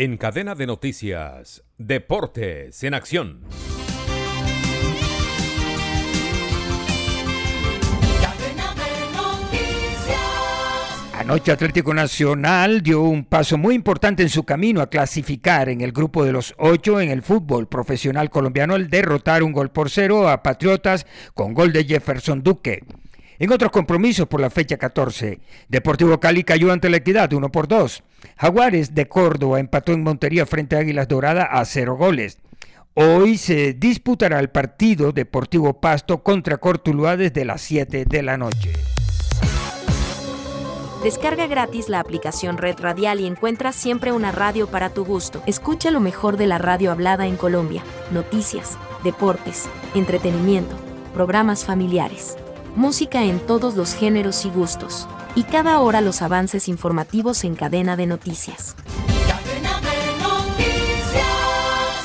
En cadena de noticias, Deportes en Acción. Anoche Atlético Nacional dio un paso muy importante en su camino a clasificar en el grupo de los ocho en el fútbol profesional colombiano al derrotar un gol por cero a Patriotas con gol de Jefferson Duque. En otros compromisos por la fecha 14, Deportivo Cali cayó ante la Equidad 1 por 2. Jaguares de Córdoba empató en Montería frente a Águilas Dorada a cero goles. Hoy se disputará el partido Deportivo Pasto contra Cortuluá desde las 7 de la noche. Descarga gratis la aplicación Red Radial y encuentra siempre una radio para tu gusto. Escucha lo mejor de la radio hablada en Colombia, noticias, deportes, entretenimiento, programas familiares música en todos los géneros y gustos, y cada hora los avances informativos en cadena de noticias.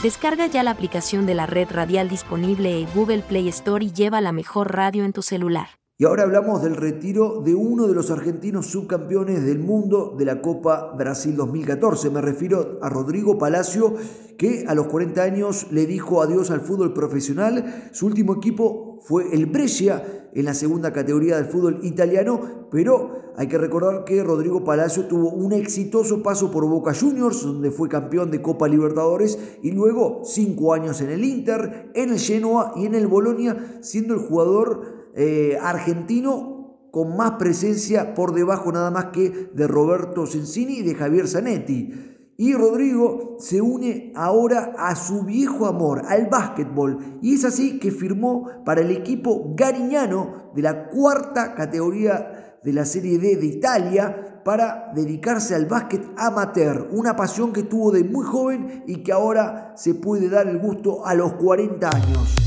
Descarga ya la aplicación de la red radial disponible en Google Play Store y lleva la mejor radio en tu celular. Y ahora hablamos del retiro de uno de los argentinos subcampeones del mundo de la Copa Brasil 2014. Me refiero a Rodrigo Palacio, que a los 40 años le dijo adiós al fútbol profesional. Su último equipo fue el Brescia en la segunda categoría del fútbol italiano, pero hay que recordar que Rodrigo Palacio tuvo un exitoso paso por Boca Juniors, donde fue campeón de Copa Libertadores, y luego cinco años en el Inter, en el Genoa y en el Bolonia, siendo el jugador eh, argentino con más presencia por debajo nada más que de Roberto Sensini y de Javier Zanetti. Y Rodrigo se une ahora a su viejo amor, al básquetbol. Y es así que firmó para el equipo gariñano de la cuarta categoría de la Serie D de Italia para dedicarse al básquet amateur. Una pasión que tuvo de muy joven y que ahora se puede dar el gusto a los 40 años.